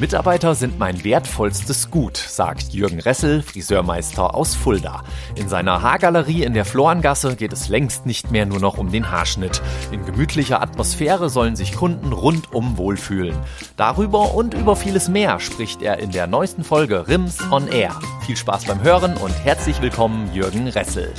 Mitarbeiter sind mein wertvollstes Gut, sagt Jürgen Ressel, Friseurmeister aus Fulda. In seiner Haargalerie in der Florengasse geht es längst nicht mehr nur noch um den Haarschnitt. In gemütlicher Atmosphäre sollen sich Kunden rundum wohlfühlen. Darüber und über vieles mehr spricht er in der neuesten Folge Rims on Air. Viel Spaß beim Hören und herzlich willkommen Jürgen Ressel.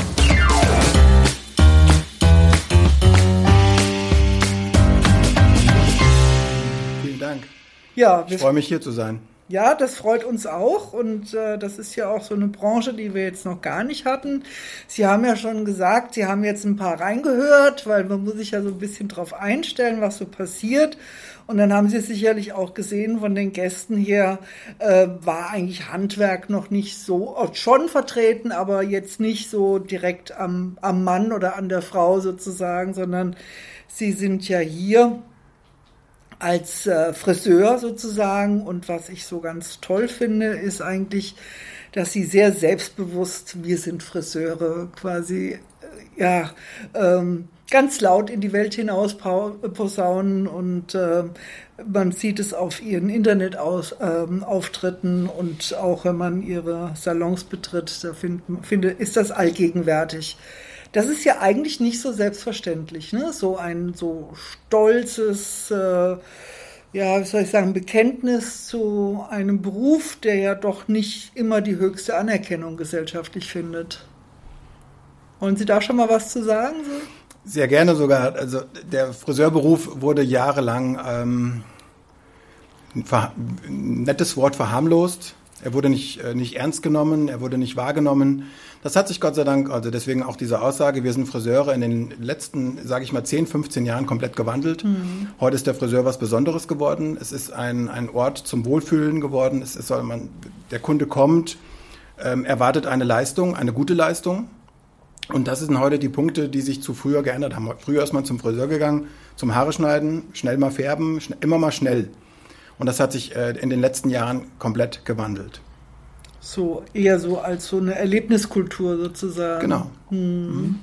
Ja, ich freue mich hier zu sein. Ja, das freut uns auch und äh, das ist ja auch so eine Branche, die wir jetzt noch gar nicht hatten. Sie haben ja schon gesagt, Sie haben jetzt ein paar reingehört, weil man muss sich ja so ein bisschen drauf einstellen, was so passiert. Und dann haben Sie sicherlich auch gesehen von den Gästen hier, äh, war eigentlich Handwerk noch nicht so, schon vertreten, aber jetzt nicht so direkt am, am Mann oder an der Frau sozusagen, sondern Sie sind ja hier als äh, Friseur sozusagen. Und was ich so ganz toll finde, ist eigentlich, dass sie sehr selbstbewusst, wir sind Friseure, quasi, äh, ja, ähm, ganz laut in die Welt hinaus posaunen und äh, man sieht es auf ihren Internetauftritten ähm, und auch wenn man ihre Salons betritt, da find, finde, ist das allgegenwärtig. Das ist ja eigentlich nicht so selbstverständlich, ne? So ein so stolzes, äh, ja, wie soll ich sagen, Bekenntnis zu einem Beruf, der ja doch nicht immer die höchste Anerkennung gesellschaftlich findet. Wollen Sie da schon mal was zu sagen? So? Sehr gerne sogar. Also der Friseurberuf wurde jahrelang ähm, ein nettes Wort verharmlost. Er wurde nicht, äh, nicht ernst genommen, er wurde nicht wahrgenommen. Das hat sich Gott sei Dank, also deswegen auch diese Aussage, wir sind Friseure in den letzten, sage ich mal, 10, 15 Jahren komplett gewandelt. Mhm. Heute ist der Friseur was Besonderes geworden. Es ist ein, ein Ort zum Wohlfühlen geworden. Es ist, man, der Kunde kommt, ähm, erwartet eine Leistung, eine gute Leistung. Und das sind heute die Punkte, die sich zu früher geändert haben. Früher ist man zum Friseur gegangen, zum Haare schneiden, schnell mal färben, schnell, immer mal schnell. Und das hat sich äh, in den letzten Jahren komplett gewandelt. So eher so als so eine Erlebniskultur sozusagen. Genau. Hm. Mhm.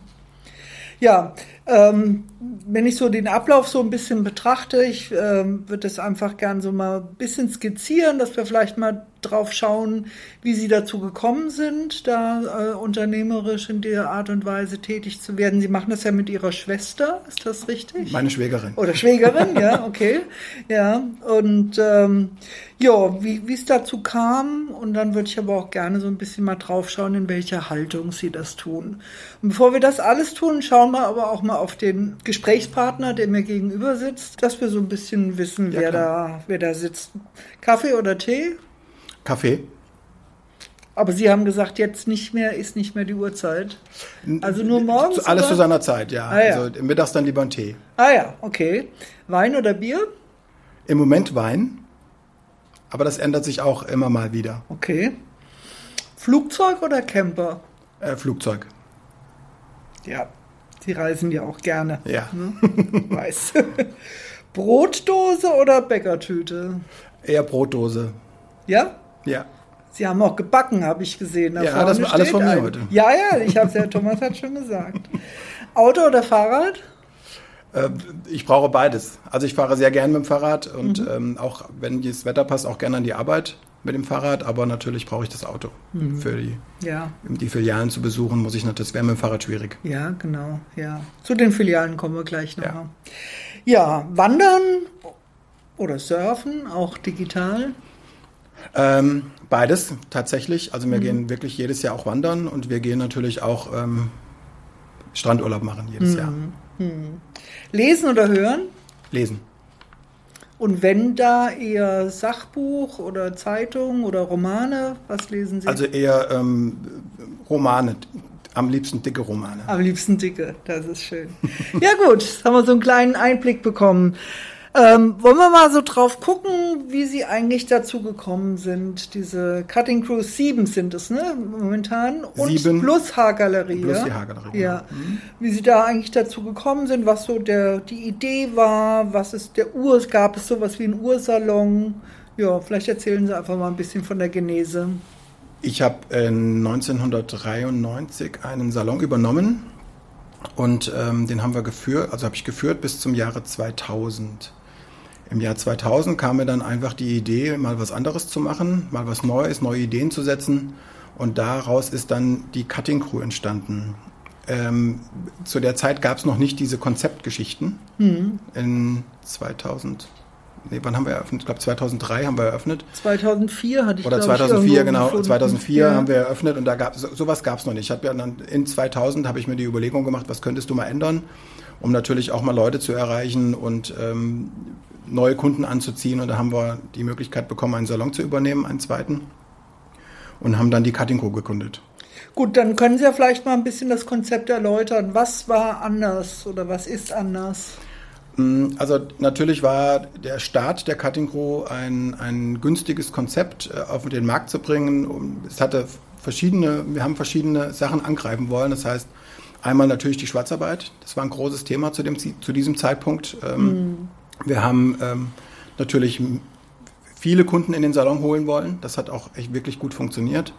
Ja, ähm, wenn ich so den Ablauf so ein bisschen betrachte, ich ähm, würde das einfach gern so mal ein bisschen skizzieren, dass wir vielleicht mal drauf schauen, wie Sie dazu gekommen sind, da äh, unternehmerisch in der Art und Weise tätig zu werden. Sie machen das ja mit Ihrer Schwester, ist das richtig? Meine Schwägerin. Oder Schwägerin, ja, okay. Ja, und ähm, ja, wie es dazu kam. Und dann würde ich aber auch gerne so ein bisschen mal drauf schauen, in welcher Haltung Sie das tun. Und bevor wir das alles tun, schauen wir aber auch mal auf den Gesprächspartner, der mir gegenüber sitzt, dass wir so ein bisschen wissen, ja, wer, da, wer da sitzt. Kaffee oder Tee? Kaffee. Aber Sie haben gesagt, jetzt nicht mehr, ist nicht mehr die Uhrzeit. Also nur morgens? Alles oder? zu seiner Zeit, ja. Ah, ja. Also mittags dann lieber ein Tee. Ah ja, okay. Wein oder Bier? Im Moment Wein. Aber das ändert sich auch immer mal wieder. Okay. Flugzeug oder Camper? Äh, Flugzeug. Ja, Sie reisen ja auch gerne. Ja. Ne? Weiß. Brotdose oder Bäckertüte? Eher Brotdose. Ja? Ja. Sie haben auch gebacken, habe ich gesehen. Da ja, das war alles von mir heute. Ja, ja, ich habe es ja, Thomas hat schon gesagt. Auto oder Fahrrad? Äh, ich brauche beides. Also ich fahre sehr gern mit dem Fahrrad und mhm. ähm, auch wenn das Wetter passt, auch gerne an die Arbeit mit dem Fahrrad, aber natürlich brauche ich das Auto. Mhm. Für die, ja. die Filialen zu besuchen, muss ich natürlich, das wäre mit dem Fahrrad schwierig. Ja, genau, ja. Zu den Filialen kommen wir gleich noch. Ja, ja wandern oder surfen, auch digital? Ähm, beides tatsächlich. Also wir mhm. gehen wirklich jedes Jahr auch wandern und wir gehen natürlich auch ähm, Strandurlaub machen jedes mhm. Jahr. Mhm. Lesen oder hören? Lesen. Und wenn da eher Sachbuch oder Zeitung oder Romane, was lesen Sie? Also eher ähm, Romane, am liebsten dicke Romane. Am liebsten dicke, das ist schön. ja gut, haben wir so einen kleinen Einblick bekommen. Ähm, wollen wir mal so drauf gucken, wie Sie eigentlich dazu gekommen sind? Diese Cutting Crews 7 sind es, ne? Momentan. Und Sieben plus Haargalerie. Plus die Haargalerie. Ja. Genau. Mhm. Wie Sie da eigentlich dazu gekommen sind, was so der, die Idee war, was ist der Ur, gab es sowas wie einen Ursalon? Ja, vielleicht erzählen Sie einfach mal ein bisschen von der Genese. Ich habe äh, 1993 einen Salon übernommen und ähm, den haben wir geführt, also habe ich geführt bis zum Jahre 2000. Im Jahr 2000 kam mir dann einfach die Idee, mal was anderes zu machen, mal was Neues, neue Ideen zu setzen. Und daraus ist dann die Cutting Crew entstanden. Ähm, zu der Zeit gab es noch nicht diese Konzeptgeschichten. Mhm. In 2000, nee, wann haben wir eröffnet? Ich glaube 2003 haben wir eröffnet. 2004 hatte ich Oder 2004, genau. Gefunden. 2004 ja. haben wir eröffnet und da gab so, sowas gab es noch nicht. Ich ja dann in 2000 habe ich mir die Überlegung gemacht, was könntest du mal ändern, um natürlich auch mal Leute zu erreichen und ähm, neue Kunden anzuziehen. Und da haben wir die Möglichkeit bekommen, einen Salon zu übernehmen, einen zweiten. Und haben dann die Cutting Co. gegründet. Gut, dann können Sie ja vielleicht mal ein bisschen das Konzept erläutern. Was war anders oder was ist anders? Mm, also natürlich war der Start der Cutting Crew ein, ein günstiges Konzept äh, auf den Markt zu bringen. Es hatte verschiedene, wir haben verschiedene Sachen angreifen wollen. Das heißt, einmal natürlich die Schwarzarbeit. Das war ein großes Thema zu, dem, zu diesem Zeitpunkt. Mhm. Wir haben ähm, natürlich viele Kunden in den Salon holen wollen. Das hat auch echt wirklich gut funktioniert.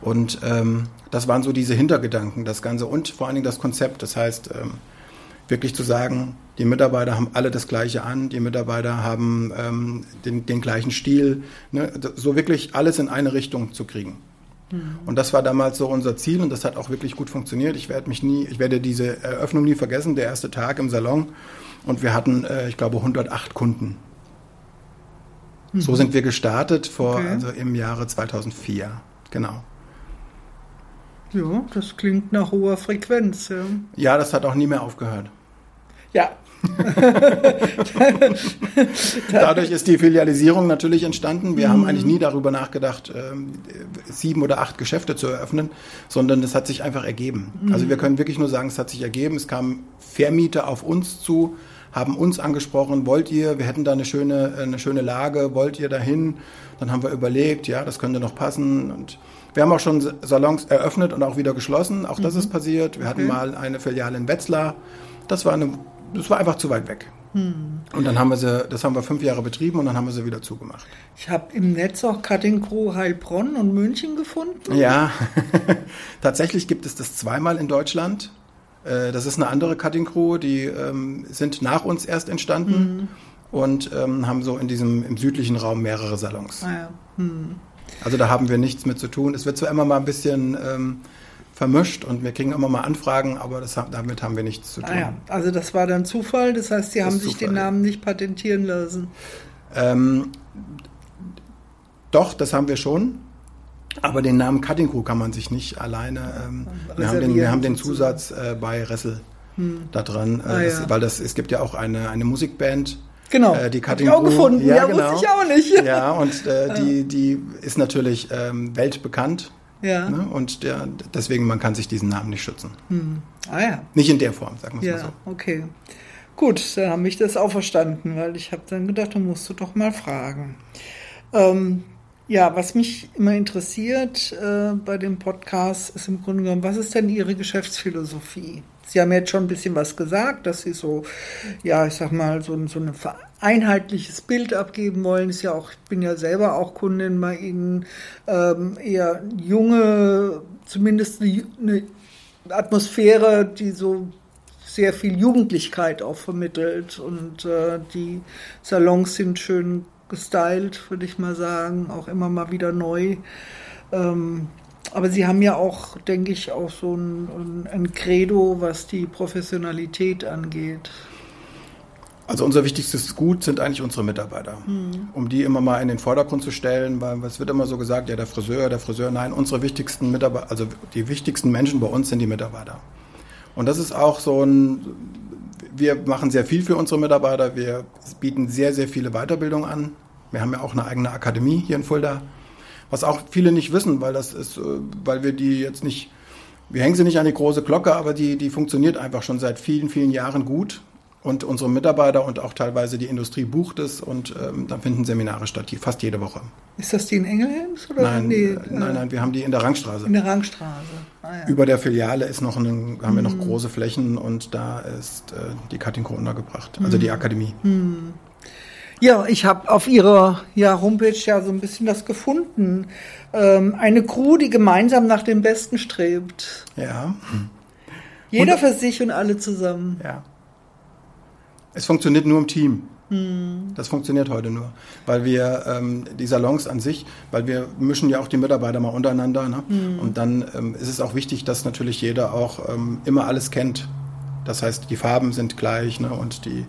Und ähm, das waren so diese Hintergedanken, das Ganze und vor allen Dingen das Konzept. Das heißt, ähm, wirklich zu sagen, die Mitarbeiter haben alle das Gleiche an, die Mitarbeiter haben ähm, den, den, gleichen Stil, ne? so wirklich alles in eine Richtung zu kriegen. Mhm. Und das war damals so unser Ziel und das hat auch wirklich gut funktioniert. Ich werde mich nie, ich werde diese Eröffnung nie vergessen, der erste Tag im Salon und wir hatten, äh, ich glaube, 108 Kunden. Mhm. So sind wir gestartet vor, okay. also im Jahre 2004. Genau. Ja, das klingt nach hoher Frequenz. Ja, ja das hat auch nie mehr aufgehört. Ja. Dadurch ist die Filialisierung natürlich entstanden. Wir mhm. haben eigentlich nie darüber nachgedacht, ähm, sieben oder acht Geschäfte zu eröffnen, sondern es hat sich einfach ergeben. Mhm. Also wir können wirklich nur sagen, es hat sich ergeben. Es kamen Vermieter auf uns zu, haben uns angesprochen, wollt ihr, wir hätten da eine schöne, eine schöne Lage, wollt ihr dahin? Dann haben wir überlegt, ja, das könnte noch passen und wir haben auch schon Salons eröffnet und auch wieder geschlossen. Auch das mhm. ist passiert. Wir hatten mal eine Filiale in Wetzlar. Das war, eine, das war einfach zu weit weg. Mhm. Und dann haben wir sie, das haben wir fünf Jahre betrieben und dann haben wir sie wieder zugemacht. Ich habe im Netz auch Cutting Crew Heilbronn und München gefunden. Ja, tatsächlich gibt es das zweimal in Deutschland. Äh, das ist eine andere Cutting Crew, die ähm, sind nach uns erst entstanden mhm. und ähm, haben so in diesem im südlichen Raum mehrere Salons. Ah ja. mhm. Also da haben wir nichts mit zu tun. Es wird zwar immer mal ein bisschen ähm, vermischt und wir kriegen immer mal Anfragen, aber das, damit haben wir nichts zu tun. Ah ja. Also das war dann Zufall, das heißt, Sie das haben sich Zufall. den Namen nicht patentieren lassen. Ähm, doch, das haben wir schon. Aber den Namen Cutting Crew kann man sich nicht alleine. Ähm, wir, haben den, wir haben den Zusatz äh, bei Ressel hm. da dran, äh, ah, das, ja. weil das, es gibt ja auch eine, eine Musikband. Genau, äh, die Cutting ich auch gefunden. Ja, ja genau. wusste ich auch nicht. Ja, und äh, die, die ist natürlich ähm, weltbekannt. Ja. Ne? Und der, deswegen, man kann sich diesen Namen nicht schützen. Hm. Ah ja. Nicht in der Form, sagen wir ja, mal so. okay. Gut, dann habe ich das auch verstanden, weil ich habe dann gedacht, da musst du doch mal fragen. Ähm, ja, was mich immer interessiert äh, bei dem Podcast ist im Grunde genommen, was ist denn Ihre Geschäftsphilosophie? Sie haben jetzt schon ein bisschen was gesagt, dass Sie so, ja, ich sag mal, so, so ein einheitliches Bild abgeben wollen. Ist ja auch, ich bin ja selber auch Kundin bei Ihnen, ähm, eher junge, zumindest eine, eine Atmosphäre, die so sehr viel Jugendlichkeit auch vermittelt und äh, die Salons sind schön gestylt, würde ich mal sagen, auch immer mal wieder neu. Ähm, aber sie haben ja auch, denke ich, auch so ein, ein Credo, was die Professionalität angeht. Also unser wichtigstes Gut sind eigentlich unsere Mitarbeiter. Mhm. Um die immer mal in den Vordergrund zu stellen, weil es wird immer so gesagt, ja, der Friseur, der Friseur, nein, unsere wichtigsten Mitarbeiter, also die wichtigsten Menschen bei uns sind die Mitarbeiter. Und das ist auch so ein, wir machen sehr viel für unsere Mitarbeiter. Wir bieten sehr, sehr viele Weiterbildungen an. Wir haben ja auch eine eigene Akademie hier in Fulda, was auch viele nicht wissen, weil das ist, äh, weil wir die jetzt nicht, wir hängen sie nicht an die große Glocke, aber die, die funktioniert einfach schon seit vielen, vielen Jahren gut. Und unsere Mitarbeiter und auch teilweise die Industrie bucht es und ähm, dann finden Seminare statt, fast jede Woche. Ist das die in Engelhems? Oder nein, die, äh, nein, nein, wir haben die in der Rangstraße. In der Rangstraße. Ah, ja. Über der Filiale ist noch ein, haben wir noch mhm. große Flächen und da ist äh, die Cutting Co untergebracht, also die mhm. Akademie. Mhm. Ja, ich habe auf Ihrer ja, Homepage ja so ein bisschen das gefunden. Ähm, eine Crew, die gemeinsam nach dem Besten strebt. Ja. Jeder und, für sich und alle zusammen. Ja. Es funktioniert nur im Team. Hm. Das funktioniert heute nur, weil wir ähm, die Salons an sich, weil wir mischen ja auch die Mitarbeiter mal untereinander. Ne? Hm. Und dann ähm, ist es auch wichtig, dass natürlich jeder auch ähm, immer alles kennt. Das heißt, die Farben sind gleich ne? und die,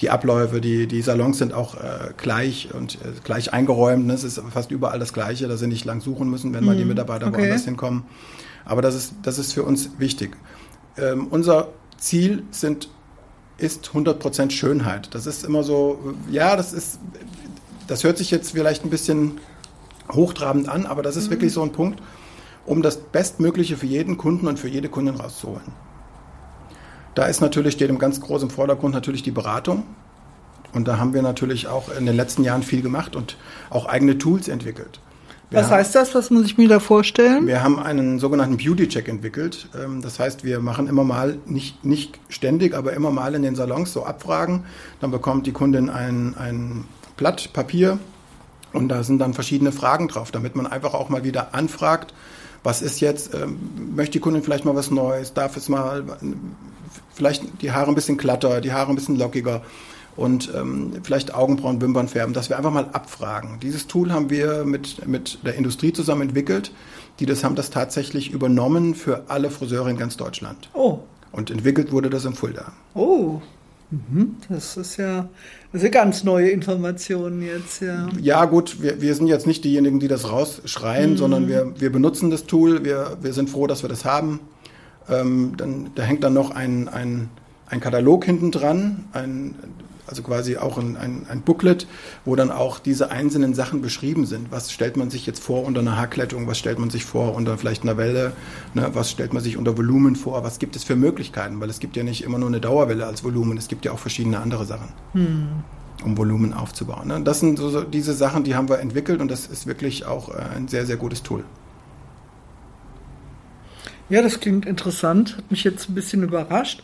die Abläufe, die, die Salons sind auch äh, gleich und äh, gleich eingeräumt. Ne? Es ist fast überall das Gleiche, dass sie nicht lang suchen müssen, wenn hm. mal die hm. Mitarbeiter okay. woanders hinkommen. Aber das ist, das ist für uns wichtig. Ähm, unser Ziel sind ist 100% Schönheit. Das ist immer so, ja, das ist, das hört sich jetzt vielleicht ein bisschen hochtrabend an, aber das ist mhm. wirklich so ein Punkt, um das Bestmögliche für jeden Kunden und für jede Kundin rauszuholen. Da ist natürlich, steht im ganz großen Vordergrund natürlich die Beratung. Und da haben wir natürlich auch in den letzten Jahren viel gemacht und auch eigene Tools entwickelt. Was heißt das? Was muss ich mir da vorstellen? Wir haben einen sogenannten Beauty-Check entwickelt. Ähm, das heißt, wir machen immer mal, nicht, nicht ständig, aber immer mal in den Salons so Abfragen. Dann bekommt die Kundin ein, ein Blatt Papier und da sind dann verschiedene Fragen drauf, damit man einfach auch mal wieder anfragt, was ist jetzt, ähm, möchte die Kundin vielleicht mal was Neues, darf es mal vielleicht die Haare ein bisschen glatter, die Haare ein bisschen lockiger und ähm, vielleicht Augenbrauen, Wimpern färben, dass wir einfach mal abfragen. Dieses Tool haben wir mit, mit der Industrie zusammen entwickelt. Die das haben das tatsächlich übernommen für alle Friseure in ganz Deutschland. Oh. Und entwickelt wurde das in Fulda. Oh. Mhm. Das ist ja das ist ganz neue Informationen jetzt, ja. Ja, gut, wir, wir sind jetzt nicht diejenigen, die das rausschreien, mhm. sondern wir, wir benutzen das Tool. Wir, wir sind froh, dass wir das haben. Ähm, dann, da hängt dann noch ein, ein, ein Katalog hinten dran, ein, also quasi auch ein, ein, ein, Booklet, wo dann auch diese einzelnen Sachen beschrieben sind. Was stellt man sich jetzt vor unter einer Haarklettung, was stellt man sich vor unter vielleicht einer Welle, ne? was stellt man sich unter Volumen vor, was gibt es für Möglichkeiten, weil es gibt ja nicht immer nur eine Dauerwelle als Volumen, es gibt ja auch verschiedene andere Sachen. Hm. um Volumen aufzubauen. Ne? Das sind so, diese Sachen, die haben wir entwickelt und das ist wirklich auch äh, ein sehr, sehr gutes Tool. Ja, das klingt interessant, hat mich jetzt ein bisschen überrascht.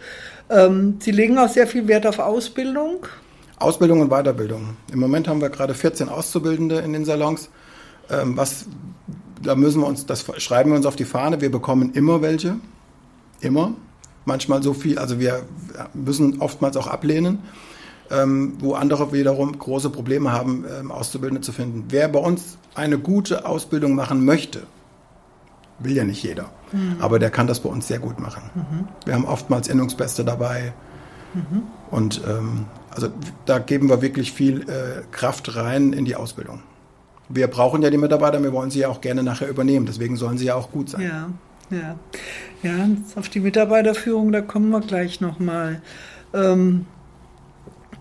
Ähm, Sie legen auch sehr viel Wert auf Ausbildung. Ausbildung und Weiterbildung. Im Moment haben wir gerade 14 Auszubildende in den Salons. Ähm, was, da müssen wir uns, das schreiben wir uns auf die Fahne. Wir bekommen immer welche. Immer. Manchmal so viel, also wir müssen oftmals auch ablehnen, ähm, wo andere wiederum große Probleme haben, ähm, Auszubildende zu finden. Wer bei uns eine gute Ausbildung machen möchte, will ja nicht jeder. Mhm. Aber der kann das bei uns sehr gut machen. Mhm. Wir haben oftmals Innungsbeste dabei. Mhm. Und ähm, also da geben wir wirklich viel äh, Kraft rein in die Ausbildung. Wir brauchen ja die Mitarbeiter, wir wollen sie ja auch gerne nachher übernehmen. Deswegen sollen sie ja auch gut sein. Ja, ja. Ja, auf die Mitarbeiterführung, da kommen wir gleich nochmal. Ähm,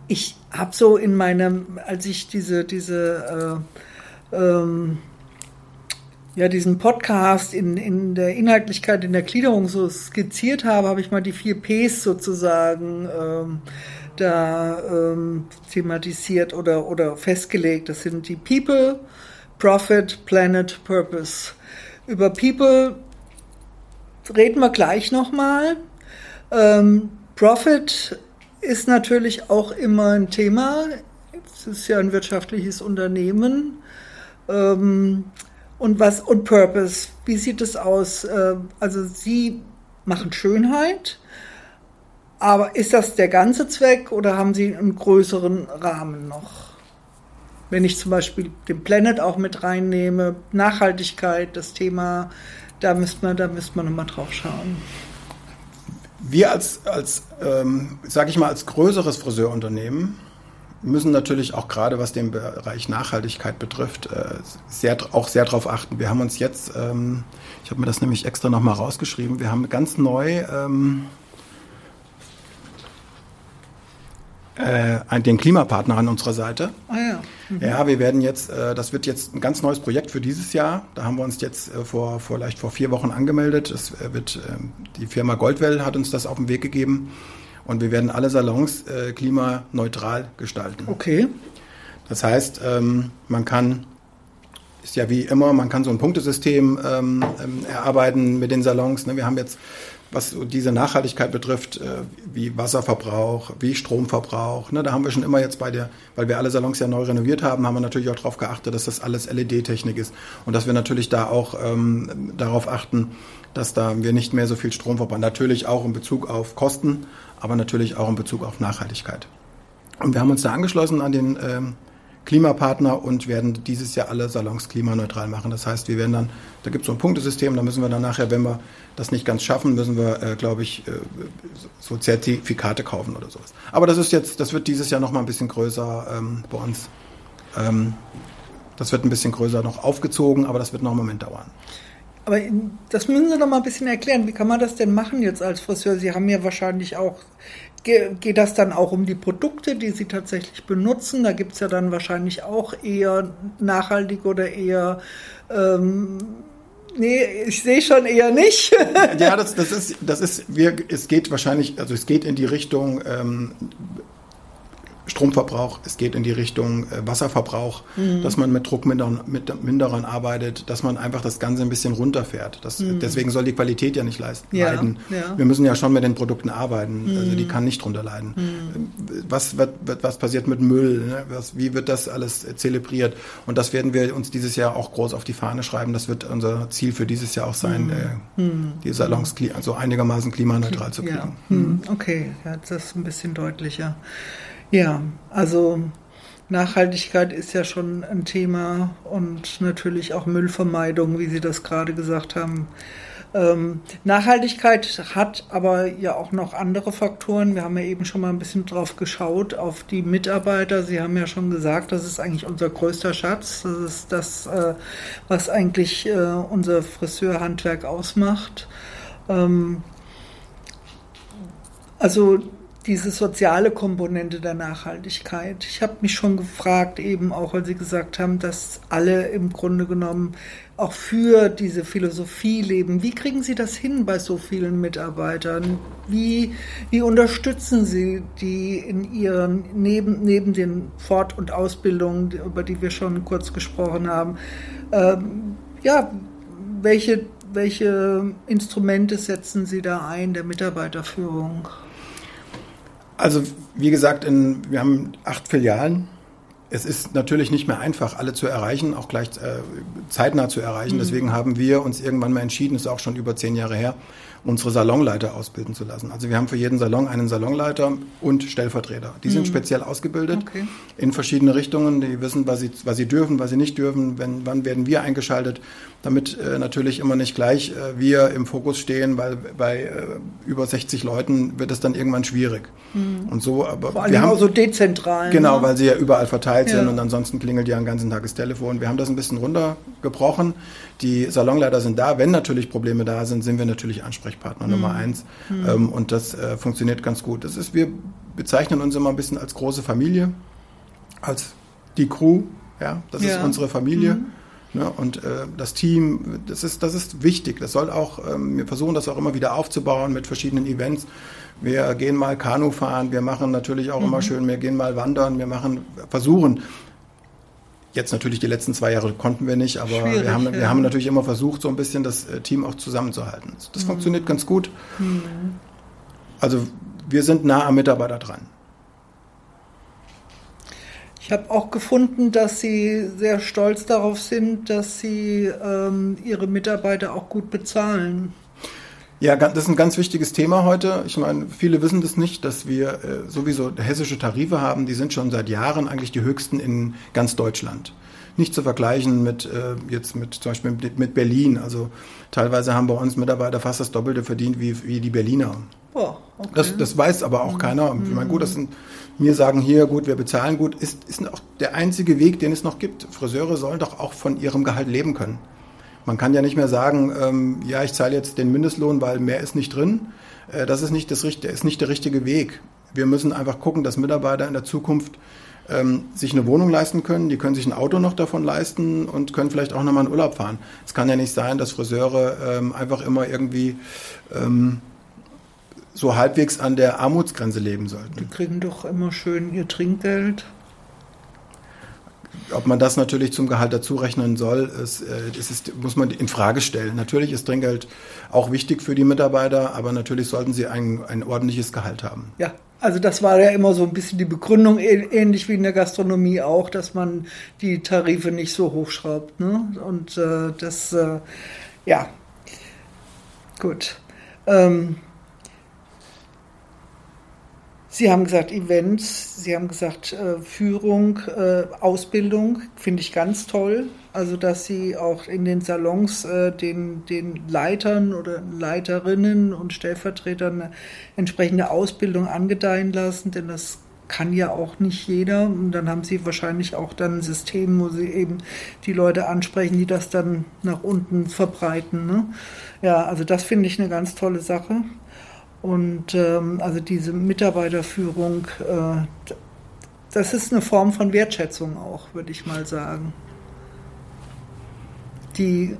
ich habe so in meinem, als ich diese, diese äh, ähm, ja, diesen Podcast in, in der Inhaltlichkeit, in der Gliederung so skizziert habe, habe ich mal die vier Ps sozusagen ähm, da ähm, thematisiert oder, oder festgelegt. Das sind die People, Profit, Planet, Purpose. Über People reden wir gleich nochmal. Ähm, Profit ist natürlich auch immer ein Thema. Es ist ja ein wirtschaftliches Unternehmen. Ähm, und was und Purpose? Wie sieht es aus? Äh, also Sie machen Schönheit, aber ist das der ganze Zweck oder haben Sie einen größeren Rahmen noch? Wenn ich zum Beispiel den Planet auch mit reinnehme, Nachhaltigkeit, das Thema, da müsste man, da müsste man nochmal drauf schauen. Wir als, als ähm, sage ich mal, als größeres Friseurunternehmen müssen natürlich auch gerade was den Bereich Nachhaltigkeit betrifft, äh, sehr, auch sehr darauf achten. Wir haben uns jetzt, ähm, ich habe mir das nämlich extra nochmal rausgeschrieben, wir haben ganz neu ähm, äh, den Klimapartner an unserer Seite. Ah ja. Mhm. Ja, wir werden jetzt, äh, das wird jetzt ein ganz neues Projekt für dieses Jahr. Da haben wir uns jetzt vor, vor vielleicht vor vier Wochen angemeldet. Es wird, ähm, die Firma Goldwell hat uns das auf den Weg gegeben. Und wir werden alle Salons äh, klimaneutral gestalten. Okay. Das heißt, ähm, man kann, ist ja wie immer, man kann so ein Punktesystem ähm, ähm, erarbeiten mit den Salons. Ne? Wir haben jetzt was diese Nachhaltigkeit betrifft, äh, wie Wasserverbrauch, wie Stromverbrauch. Ne, da haben wir schon immer jetzt bei der, weil wir alle Salons ja neu renoviert haben, haben wir natürlich auch darauf geachtet, dass das alles LED-Technik ist und dass wir natürlich da auch ähm, darauf achten, dass da wir nicht mehr so viel Strom verbrauchen. Natürlich auch in Bezug auf Kosten, aber natürlich auch in Bezug auf Nachhaltigkeit. Und wir haben uns da angeschlossen an den ähm, Klimapartner und werden dieses Jahr alle Salons klimaneutral machen. Das heißt, wir werden dann, da gibt es so ein Punktesystem, da müssen wir dann nachher, wenn wir das nicht ganz schaffen, müssen wir, äh, glaube ich, äh, so Zertifikate kaufen oder sowas. Aber das ist jetzt, das wird dieses Jahr noch mal ein bisschen größer ähm, bei uns. Ähm, das wird ein bisschen größer noch aufgezogen, aber das wird noch einen Moment dauern. Aber das müssen Sie noch mal ein bisschen erklären. Wie kann man das denn machen jetzt als Friseur? Sie haben ja wahrscheinlich auch geht das dann auch um die Produkte, die Sie tatsächlich benutzen? Da gibt es ja dann wahrscheinlich auch eher nachhaltig oder eher ähm, Nee, ich sehe schon eher nicht. ja, das, das ist, das ist, wir, es geht wahrscheinlich, also es geht in die Richtung ähm, Stromverbrauch, es geht in die Richtung äh, Wasserverbrauch, mhm. dass man mit Druckminderern mit Minderern arbeitet, dass man einfach das Ganze ein bisschen runterfährt. Das, mhm. Deswegen soll die Qualität ja nicht leisten, ja, leiden. Ja. Wir müssen ja schon mit den Produkten arbeiten, mhm. also die mhm. kann nicht drunter leiden. Mhm. Was, wird, was passiert mit Müll? Ne? Was, wie wird das alles zelebriert? Und das werden wir uns dieses Jahr auch groß auf die Fahne schreiben. Das wird unser Ziel für dieses Jahr auch sein, mhm. äh, die Salons also einigermaßen klimaneutral zu kriegen. Ja. Okay, ja, das ist ein bisschen deutlicher. Ja, also Nachhaltigkeit ist ja schon ein Thema und natürlich auch Müllvermeidung, wie Sie das gerade gesagt haben. Ähm, Nachhaltigkeit hat aber ja auch noch andere Faktoren. Wir haben ja eben schon mal ein bisschen drauf geschaut, auf die Mitarbeiter. Sie haben ja schon gesagt, das ist eigentlich unser größter Schatz. Das ist das, äh, was eigentlich äh, unser Friseurhandwerk ausmacht. Ähm, also diese soziale Komponente der Nachhaltigkeit. Ich habe mich schon gefragt, eben auch, weil Sie gesagt haben, dass alle im Grunde genommen auch für diese Philosophie leben. Wie kriegen Sie das hin bei so vielen Mitarbeitern? Wie, wie unterstützen Sie die in ihren, neben, neben den Fort- und Ausbildungen, über die wir schon kurz gesprochen haben? Ähm, ja, welche, welche Instrumente setzen Sie da ein der Mitarbeiterführung? Also wie gesagt, in, wir haben acht Filialen. Es ist natürlich nicht mehr einfach, alle zu erreichen, auch gleich äh, zeitnah zu erreichen. Mhm. Deswegen haben wir uns irgendwann mal entschieden, ist auch schon über zehn Jahre her, unsere Salonleiter ausbilden zu lassen. Also wir haben für jeden Salon einen Salonleiter und Stellvertreter. Die sind mhm. speziell ausgebildet okay. in verschiedene Richtungen. Die wissen, was sie, was sie dürfen, was sie nicht dürfen, wenn, wann werden wir eingeschaltet, damit äh, natürlich immer nicht gleich äh, wir im Fokus stehen, weil bei äh, über 60 Leuten wird es dann irgendwann schwierig. Mhm. Und so, aber Vor allem wir haben so dezentral. Genau, ne? weil sie ja überall verteilt ja. sind und ansonsten klingelt ja den ganzen Tag das Telefon. Wir haben das ein bisschen runtergebrochen. Die Salonleiter sind da. Wenn natürlich Probleme da sind, sind wir natürlich Ansprechpartner mhm. Nummer eins. Mhm. Ähm, und das äh, funktioniert ganz gut. Das ist, wir bezeichnen uns immer ein bisschen als große Familie, als die Crew. Ja, das ja. ist unsere Familie. Mhm. Ne, und äh, das Team, das ist, das ist wichtig. Das soll auch, ähm, wir versuchen das auch immer wieder aufzubauen mit verschiedenen Events. Wir gehen mal Kanu fahren, wir machen natürlich auch mhm. immer schön, wir gehen mal wandern, wir machen, versuchen Jetzt natürlich die letzten zwei Jahre konnten wir nicht, aber wir haben, wir haben natürlich immer versucht, so ein bisschen das äh, Team auch zusammenzuhalten. Das mhm. funktioniert ganz gut. Mhm. Also wir sind nah am Mitarbeiter dran. Ich habe auch gefunden, dass Sie sehr stolz darauf sind, dass Sie ähm, Ihre Mitarbeiter auch gut bezahlen. Ja, das ist ein ganz wichtiges Thema heute. Ich meine, viele wissen das nicht, dass wir äh, sowieso hessische Tarife haben. Die sind schon seit Jahren eigentlich die höchsten in ganz Deutschland. Nicht zu vergleichen mit äh, jetzt mit zum Beispiel mit, mit Berlin. Also teilweise haben bei uns Mitarbeiter fast das Doppelte verdient wie, wie die Berliner. Oh, okay. das, das weiß aber auch mhm. keiner. Ich meine, gut, das sind, mir sagen hier, gut, wir bezahlen gut, ist, ist auch der einzige Weg, den es noch gibt. Friseure sollen doch auch von ihrem Gehalt leben können. Man kann ja nicht mehr sagen, ähm, ja, ich zahle jetzt den Mindestlohn, weil mehr ist nicht drin. Äh, das ist nicht, das, ist nicht der richtige Weg. Wir müssen einfach gucken, dass Mitarbeiter in der Zukunft ähm, sich eine Wohnung leisten können, die können sich ein Auto noch davon leisten und können vielleicht auch nochmal in Urlaub fahren. Es kann ja nicht sein, dass Friseure ähm, einfach immer irgendwie ähm, so halbwegs an der Armutsgrenze leben sollten. Die kriegen doch immer schön ihr Trinkgeld ob man das natürlich zum Gehalt dazu rechnen soll, ist, äh, ist, muss man in Frage stellen. Natürlich ist Trinkgeld auch wichtig für die Mitarbeiter, aber natürlich sollten sie ein, ein ordentliches Gehalt haben. Ja, also das war ja immer so ein bisschen die Begründung, ähnlich wie in der Gastronomie auch, dass man die Tarife nicht so hochschraubt. Ne? Und äh, das, äh, ja, gut. Ähm, Sie haben gesagt Events, Sie haben gesagt äh, Führung, äh, Ausbildung, finde ich ganz toll. Also dass Sie auch in den Salons äh, den, den Leitern oder Leiterinnen und Stellvertretern eine entsprechende Ausbildung angedeihen lassen, denn das kann ja auch nicht jeder. Und dann haben Sie wahrscheinlich auch dann ein System, wo Sie eben die Leute ansprechen, die das dann nach unten verbreiten. Ne? Ja, also das finde ich eine ganz tolle Sache. Und ähm, also diese Mitarbeiterführung, äh, das ist eine Form von Wertschätzung auch, würde ich mal sagen. Die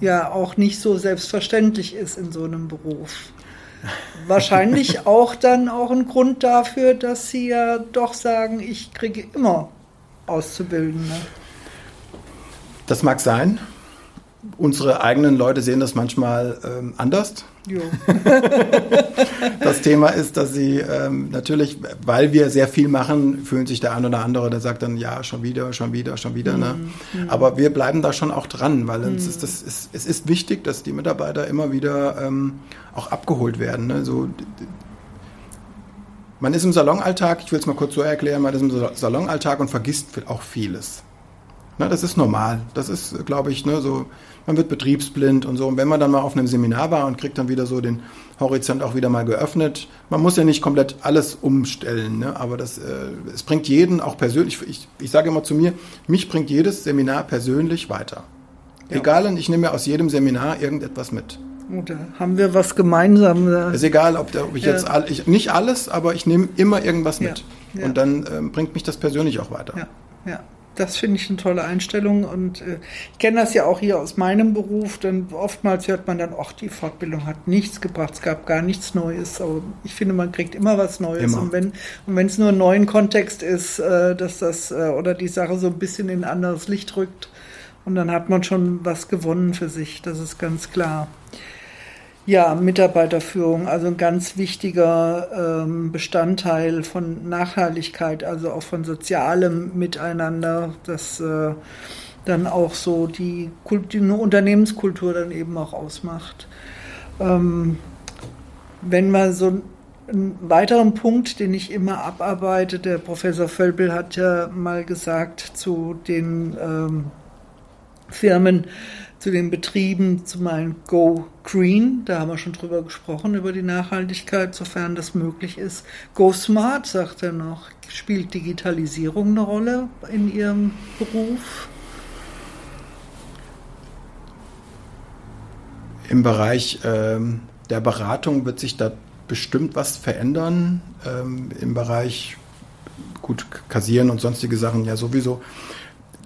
ja auch nicht so selbstverständlich ist in so einem Beruf. Wahrscheinlich auch dann auch ein Grund dafür, dass sie ja doch sagen, ich kriege immer Auszubildende. Das mag sein. Unsere eigenen Leute sehen das manchmal ähm, anders. das Thema ist, dass sie ähm, natürlich, weil wir sehr viel machen, fühlen sich der ein oder andere, der sagt dann, ja, schon wieder, schon wieder, schon wieder. Ne? Mhm. Aber wir bleiben da schon auch dran, weil mhm. ist das, ist, es ist wichtig, dass die Mitarbeiter immer wieder ähm, auch abgeholt werden. Ne? So, man ist im Salonalltag, ich will es mal kurz so erklären, man ist im Salonalltag und vergisst auch vieles. Ne, das ist normal. Das ist, glaube ich, ne, so man wird betriebsblind und so. Und wenn man dann mal auf einem Seminar war und kriegt dann wieder so den Horizont auch wieder mal geöffnet, man muss ja nicht komplett alles umstellen, ne? aber das, äh, es bringt jeden auch persönlich, ich, ich sage immer zu mir, mich bringt jedes Seminar persönlich weiter. Ja. Egal, und ich nehme mir aus jedem Seminar irgendetwas mit. Da haben wir was gemeinsam. Ist egal, ob, ob ich ja. jetzt all, ich, nicht alles, aber ich nehme immer irgendwas mit. Ja. Und dann ähm, bringt mich das persönlich auch weiter. Ja, ja das finde ich eine tolle Einstellung und äh, ich kenne das ja auch hier aus meinem Beruf, denn oftmals hört man dann, ach, die Fortbildung hat nichts gebracht, es gab gar nichts Neues, aber ich finde, man kriegt immer was Neues immer. und wenn und wenn es nur einen neuen Kontext ist, äh, dass das äh, oder die Sache so ein bisschen in ein anderes Licht rückt und dann hat man schon was gewonnen für sich, das ist ganz klar. Ja, Mitarbeiterführung, also ein ganz wichtiger ähm, Bestandteil von Nachhaltigkeit, also auch von sozialem Miteinander, das äh, dann auch so die, die eine Unternehmenskultur dann eben auch ausmacht. Ähm, wenn man so einen weiteren Punkt, den ich immer abarbeite, der Professor Völpel hat ja mal gesagt zu den ähm, Firmen, zu den Betrieben zum einen Go Green, da haben wir schon drüber gesprochen, über die Nachhaltigkeit, sofern das möglich ist. Go Smart, sagt er noch, spielt Digitalisierung eine Rolle in Ihrem Beruf? Im Bereich ähm, der Beratung wird sich da bestimmt was verändern. Ähm, Im Bereich gut kassieren und sonstige Sachen ja sowieso.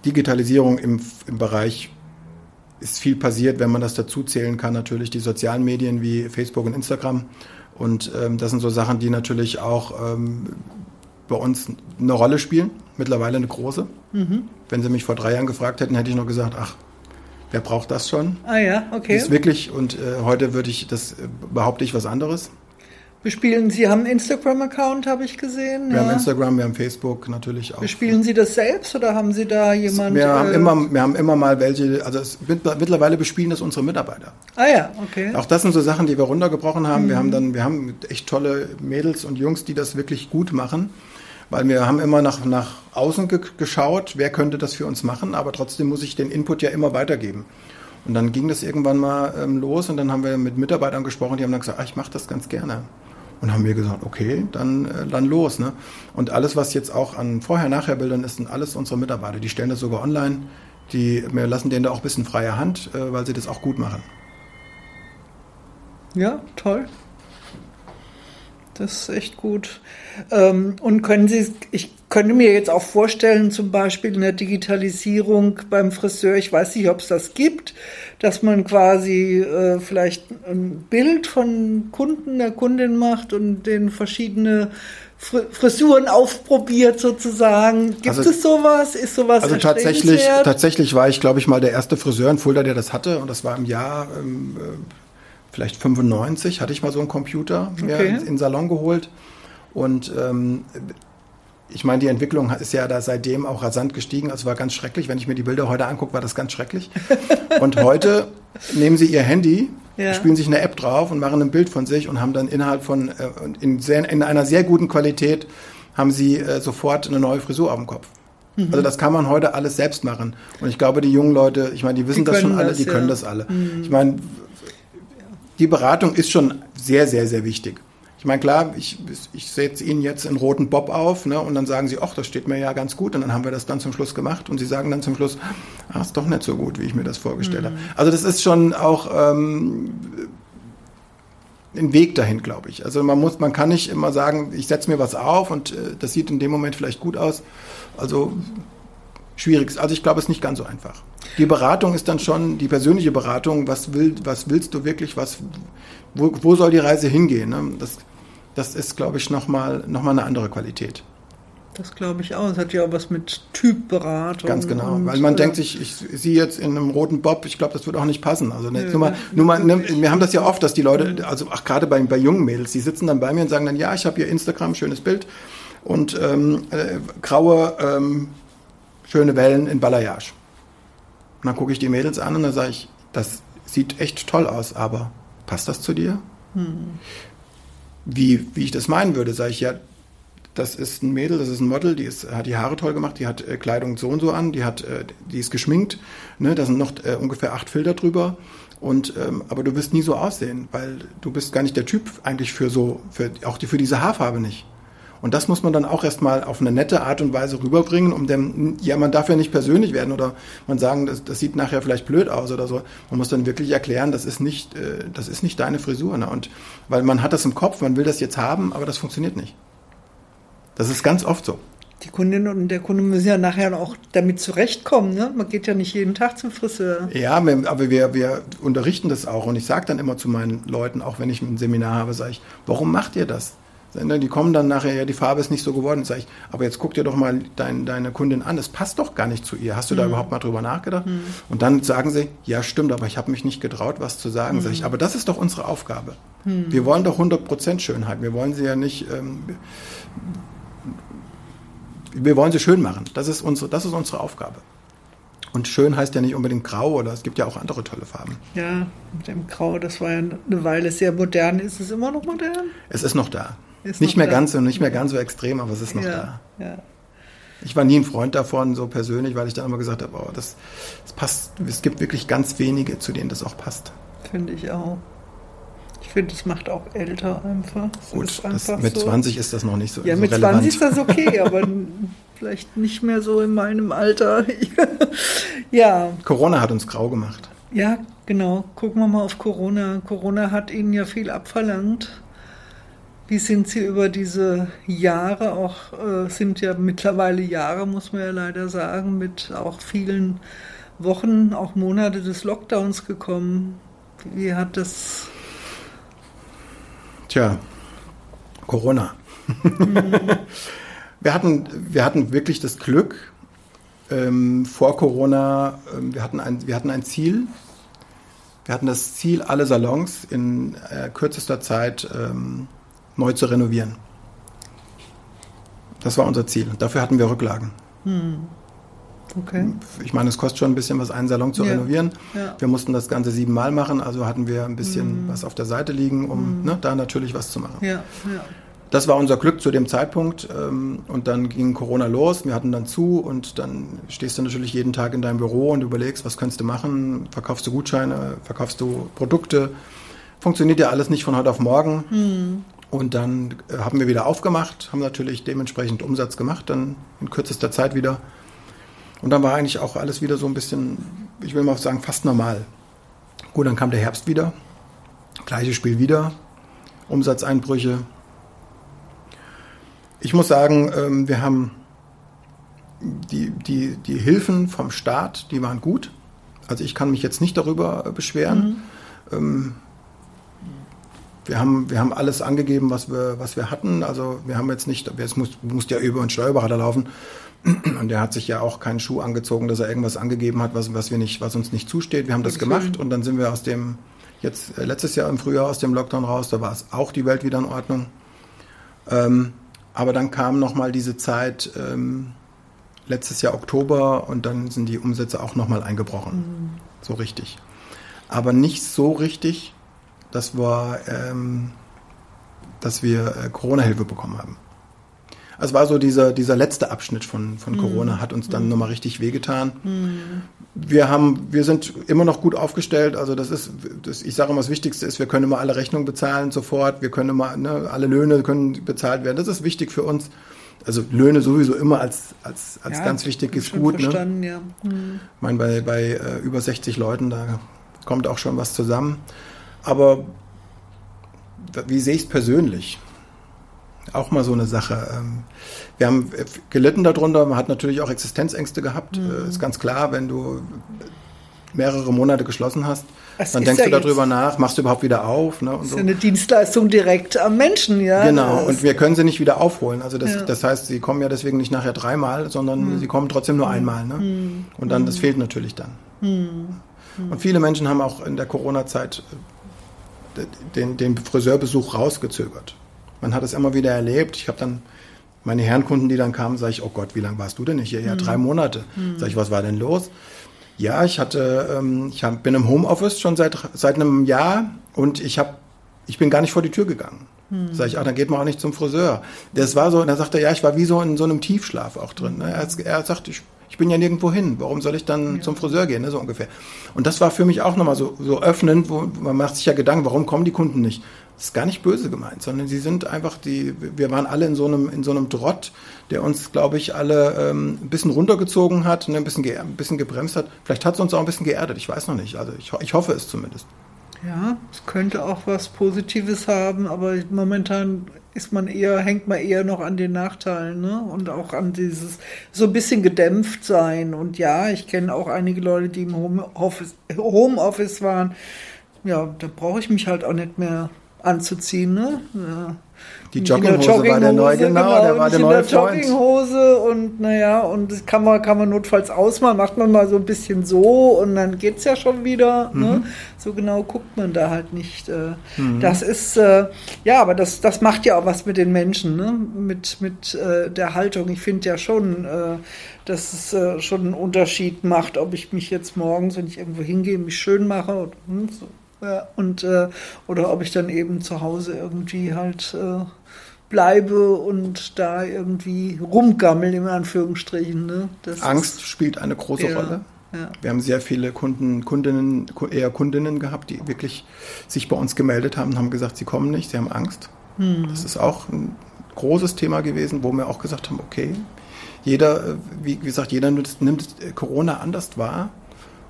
Digitalisierung im, im Bereich ist viel passiert, wenn man das dazu zählen kann, natürlich die sozialen Medien wie Facebook und Instagram. Und ähm, das sind so Sachen, die natürlich auch ähm, bei uns eine Rolle spielen, mittlerweile eine große. Mhm. Wenn Sie mich vor drei Jahren gefragt hätten, hätte ich noch gesagt, ach, wer braucht das schon? Ah ja, okay. Das ist wirklich, und äh, heute würde ich, das äh, behaupte ich was anderes. Bespielen Sie haben einen Instagram-Account, habe ich gesehen. Wir ja. haben Instagram, wir haben Facebook natürlich auch. Bespielen Sie das selbst oder haben Sie da jemanden? Wir, haben, äh, immer, wir haben immer mal welche, also es, mittlerweile bespielen das unsere Mitarbeiter. Ah ja, okay. Auch das sind so Sachen, die wir runtergebrochen haben. Mhm. Wir haben dann, wir haben echt tolle Mädels und Jungs, die das wirklich gut machen. Weil wir haben immer nach, nach außen ge geschaut, wer könnte das für uns machen, aber trotzdem muss ich den Input ja immer weitergeben. Und dann ging das irgendwann mal ähm, los und dann haben wir mit Mitarbeitern gesprochen, die haben dann gesagt, ah, ich mache das ganz gerne. Und haben wir gesagt, okay, dann, äh, dann los. Ne? Und alles, was jetzt auch an Vorher-Nachher-Bildern ist, sind alles unsere Mitarbeiter. Die stellen das sogar online. Die, wir lassen denen da auch ein bisschen freie Hand, äh, weil sie das auch gut machen. Ja, toll. Das ist echt gut. Ähm, und können Sie, ich könnte mir jetzt auch vorstellen, zum Beispiel in der Digitalisierung beim Friseur, ich weiß nicht, ob es das gibt, dass man quasi äh, vielleicht ein Bild von Kunden, der Kundin macht und den verschiedene Frisuren aufprobiert sozusagen. Gibt also, es sowas? Ist sowas Also tatsächlich, tatsächlich war ich, glaube ich, mal der erste Friseur in Fulda, der das hatte. Und das war im Jahr ähm, äh, vielleicht 95, hatte ich mal so einen Computer okay. mir in, in den Salon geholt. Und ähm, ich meine, die Entwicklung ist ja da seitdem auch rasant gestiegen. Also war ganz schrecklich. Wenn ich mir die Bilder heute angucke, war das ganz schrecklich. Und heute nehmen sie ihr Handy, ja. spielen sich eine App drauf und machen ein Bild von sich und haben dann innerhalb von, äh, in, sehr, in einer sehr guten Qualität, haben sie äh, sofort eine neue Frisur auf dem Kopf. Mhm. Also das kann man heute alles selbst machen. Und ich glaube, die jungen Leute, ich meine, die wissen die das schon alle, das, die ja. können das alle. Mhm. Ich meine, die Beratung ist schon sehr, sehr, sehr wichtig. Ich meine, klar, ich, ich setze Ihnen jetzt einen roten Bob auf ne, und dann sagen Sie, ach, das steht mir ja ganz gut und dann haben wir das dann zum Schluss gemacht und Sie sagen dann zum Schluss, ah, ist doch nicht so gut, wie ich mir das vorgestellt mhm. habe. Also das ist schon auch ähm, ein Weg dahin, glaube ich. Also man muss, man kann nicht immer sagen, ich setze mir was auf und äh, das sieht in dem Moment vielleicht gut aus. Also schwierig. Also ich glaube, es ist nicht ganz so einfach. Die Beratung ist dann schon die persönliche Beratung. Was, will, was willst du wirklich? Was, wo, wo soll die Reise hingehen? Ne? Das, das ist, glaube ich, nochmal noch mal eine andere Qualität. Das glaube ich auch. Es hat ja auch was mit Typberatung. Ganz genau. Weil man äh, denkt sich, ich sehe jetzt in einem roten Bob, ich glaube, das wird auch nicht passen. Also ne, nur mal, nur mal, ne, wir haben das ja oft, dass die Leute, also ach, gerade bei, bei jungen Mädels, die sitzen dann bei mir und sagen dann, ja, ich habe hier Instagram, schönes Bild und ähm, äh, graue, ähm, schöne Wellen in Balayage. Und dann gucke ich die Mädels an und dann sage ich, das sieht echt toll aus, aber passt das zu dir? Hm wie, wie ich das meinen würde, sage ich ja, das ist ein Mädel, das ist ein Model, die ist, hat die Haare toll gemacht, die hat äh, Kleidung so und so an, die hat, äh, die ist geschminkt, ne, da sind noch äh, ungefähr acht Filter drüber. Und ähm, aber du wirst nie so aussehen, weil du bist gar nicht der Typ eigentlich für so, für, auch die, für diese Haarfarbe nicht. Und das muss man dann auch erstmal auf eine nette Art und Weise rüberbringen, um dem, ja, man darf ja nicht persönlich werden oder man sagen, das, das sieht nachher vielleicht blöd aus oder so. Man muss dann wirklich erklären, das ist nicht, äh, das ist nicht deine Frisur. Ne? Und weil man hat das im Kopf, man will das jetzt haben, aber das funktioniert nicht. Das ist ganz oft so. Die Kundin und der Kunde müssen ja nachher auch damit zurechtkommen. Ne? Man geht ja nicht jeden Tag zum Friseur. Ja, aber wir, wir unterrichten das auch. Und ich sage dann immer zu meinen Leuten, auch wenn ich ein Seminar habe, sage ich, warum macht ihr das? Die kommen dann nachher, ja, die Farbe ist nicht so geworden. Sag ich, aber jetzt guck dir doch mal dein, deine Kundin an, das passt doch gar nicht zu ihr. Hast du mhm. da überhaupt mal drüber nachgedacht? Mhm. Und dann sagen sie, ja, stimmt, aber ich habe mich nicht getraut, was zu sagen. Mhm. Sag ich, mhm. aber das ist doch unsere Aufgabe. Mhm. Wir wollen doch 100% Schönheit. Wir wollen sie ja nicht, ähm, wir wollen sie schön machen. Das ist unsere, das ist unsere Aufgabe. Und schön heißt ja nicht unbedingt grau oder es gibt ja auch andere tolle Farben. Ja, mit dem Grau, das war ja eine Weile sehr modern. Ist es immer noch modern? Es ist noch da. Ist nicht mehr da. ganz so, nicht mehr ganz so extrem, aber es ist noch ja, da. Ja. Ich war nie ein Freund davon, so persönlich, weil ich dann immer gesagt habe, oh, das, das passt. Es gibt wirklich ganz wenige, zu denen das auch passt. Finde ich auch. Ich finde, es macht auch älter einfach. Das Gut, einfach mit so. 20 ist das noch nicht so Ja, so mit relevant. 20 ist das okay, aber vielleicht nicht mehr so in meinem Alter. ja. Corona hat uns grau gemacht. Ja, genau. Gucken wir mal auf Corona. Corona hat ihnen ja viel abverlangt. Wie sind Sie über diese Jahre, auch äh, sind ja mittlerweile Jahre, muss man ja leider sagen, mit auch vielen Wochen, auch Monate des Lockdowns gekommen? Wie hat das? Tja, Corona. Mhm. wir, hatten, wir hatten wirklich das Glück, ähm, vor Corona, ähm, wir, hatten ein, wir hatten ein Ziel. Wir hatten das Ziel, alle Salons in äh, kürzester Zeit ähm, neu zu renovieren. Das war unser Ziel. Dafür hatten wir Rücklagen. Hm. Okay. Ich meine, es kostet schon ein bisschen was, einen Salon zu ja. renovieren. Ja. Wir mussten das Ganze siebenmal machen, also hatten wir ein bisschen hm. was auf der Seite liegen, um hm. ne, da natürlich was zu machen. Ja. Das war unser Glück zu dem Zeitpunkt. Ähm, und dann ging Corona los. Wir hatten dann zu und dann stehst du natürlich jeden Tag in deinem Büro und überlegst, was könntest du machen? Verkaufst du Gutscheine? Verkaufst du Produkte? Funktioniert ja alles nicht von heute auf morgen. Hm. Und dann äh, haben wir wieder aufgemacht, haben natürlich dementsprechend Umsatz gemacht, dann in kürzester Zeit wieder. Und dann war eigentlich auch alles wieder so ein bisschen, ich will mal sagen, fast normal. Gut, dann kam der Herbst wieder, gleiches Spiel wieder, Umsatzeinbrüche. Ich muss sagen, ähm, wir haben die, die, die Hilfen vom Staat, die waren gut. Also ich kann mich jetzt nicht darüber beschweren. Mhm. Wir haben, wir haben alles angegeben, was wir, was wir hatten. Also wir haben jetzt nicht, es muss, musste ja über einen Steuerberater laufen. Und der hat sich ja auch keinen Schuh angezogen, dass er irgendwas angegeben hat, was, was wir nicht, was uns nicht zusteht. Wir haben das gemacht und dann sind wir aus dem, jetzt äh, letztes Jahr im Frühjahr aus dem Lockdown raus, da war es auch die Welt wieder in Ordnung. Ähm, aber dann kam nochmal diese Zeit, ähm, letztes Jahr Oktober und dann sind die Umsätze auch nochmal eingebrochen. Mhm. So richtig. Aber nicht so richtig, dass wir, ähm, dass wir äh, Corona-Hilfe bekommen haben. Es war so dieser, dieser letzte Abschnitt von, von Corona, hat uns dann mhm. nochmal richtig wehgetan. Mhm. Wir haben, wir sind immer noch gut aufgestellt. Also das ist, das, ich sage immer, das Wichtigste ist, wir können immer alle Rechnungen bezahlen sofort. Wir können immer, ne, alle Löhne können bezahlt werden. Das ist wichtig für uns. Also Löhne sowieso immer als, als, als ja, ganz wichtiges Gut. Ne? Ja. Mhm. Ich meine, bei, bei äh, über 60 Leuten, da kommt auch schon was zusammen. Aber wie sehe ich es persönlich? Auch mal so eine Sache. Ähm, wir haben gelitten darunter, man hat natürlich auch Existenzängste gehabt. Mhm. Äh, ist ganz klar, wenn du mehrere Monate geschlossen hast, es dann denkst ja du darüber nach, machst du überhaupt wieder auf. Ne, das ist so. eine Dienstleistung direkt am Menschen, ja. Genau, und wir können sie nicht wieder aufholen. Also das, ja. das heißt, sie kommen ja deswegen nicht nachher dreimal, sondern mhm. sie kommen trotzdem nur mhm. einmal. Ne? Mhm. Und dann, das fehlt natürlich dann. Mhm. Und viele Menschen haben auch in der Corona-Zeit den, den Friseurbesuch rausgezögert. Man hat es immer wieder erlebt. Ich habe dann meine Herrenkunden, die dann kamen, sage ich, oh Gott, wie lange warst du denn nicht hier? Ja, mhm. drei Monate. Mhm. Sag ich, was war denn los? Ja, ich hatte, ähm, ich hab, bin im Homeoffice schon seit, seit einem Jahr und ich habe, ich bin gar nicht vor die Tür gegangen. Hm. Sag ich, ach, dann geht man auch nicht zum Friseur. Das war so, und dann sagte er, ja, ich war wie so in so einem Tiefschlaf auch drin. Ne? Er, er sagt, ich ich bin ja nirgendwo hin. Warum soll ich dann ja. zum Friseur gehen, ne, so ungefähr. Und das war für mich auch nochmal so, so öffnend, wo man macht sich ja Gedanken, warum kommen die Kunden nicht? Das ist gar nicht böse gemeint, sondern sie sind einfach die, wir waren alle in so einem, in so einem Drott, der uns, glaube ich, alle ähm, ein bisschen runtergezogen hat, ne, ein, bisschen ein bisschen gebremst hat. Vielleicht hat es uns auch ein bisschen geerdet, ich weiß noch nicht. Also ich, ich hoffe es zumindest. Ja, es könnte auch was Positives haben, aber momentan ist man eher, hängt man eher noch an den Nachteilen, ne? Und auch an dieses so ein bisschen gedämpft sein. Und ja, ich kenne auch einige Leute, die im Homeoffice, Homeoffice waren. Ja, da brauche ich mich halt auch nicht mehr anzuziehen, ne? Ja. Die Jogginghose Jogging war der neue, genau, genau der war der neue in der Freund. Jogginghose und naja, und das kann man, kann man notfalls ausmachen, macht man mal so ein bisschen so und dann geht es ja schon wieder. Ne? Mhm. Ne? So genau guckt man da halt nicht. Äh, mhm. Das ist, äh, ja, aber das, das macht ja auch was mit den Menschen, ne? mit, mit äh, der Haltung. Ich finde ja schon, äh, dass es äh, schon einen Unterschied macht, ob ich mich jetzt morgens, wenn ich irgendwo hingehe, mich schön mache und hm, so ja, und äh, oder ob ich dann eben zu Hause irgendwie halt äh, bleibe und da irgendwie rumgammel, in Anführungsstrichen. Ne? Angst spielt eine große ja, Rolle. Ja. Wir haben sehr viele Kunden, Kundinnen, eher Kundinnen gehabt, die wirklich sich bei uns gemeldet haben und haben gesagt, sie kommen nicht, sie haben Angst. Hm. Das ist auch ein großes Thema gewesen, wo wir auch gesagt haben, okay, jeder, äh, wie gesagt, jeder nimmt Corona anders wahr.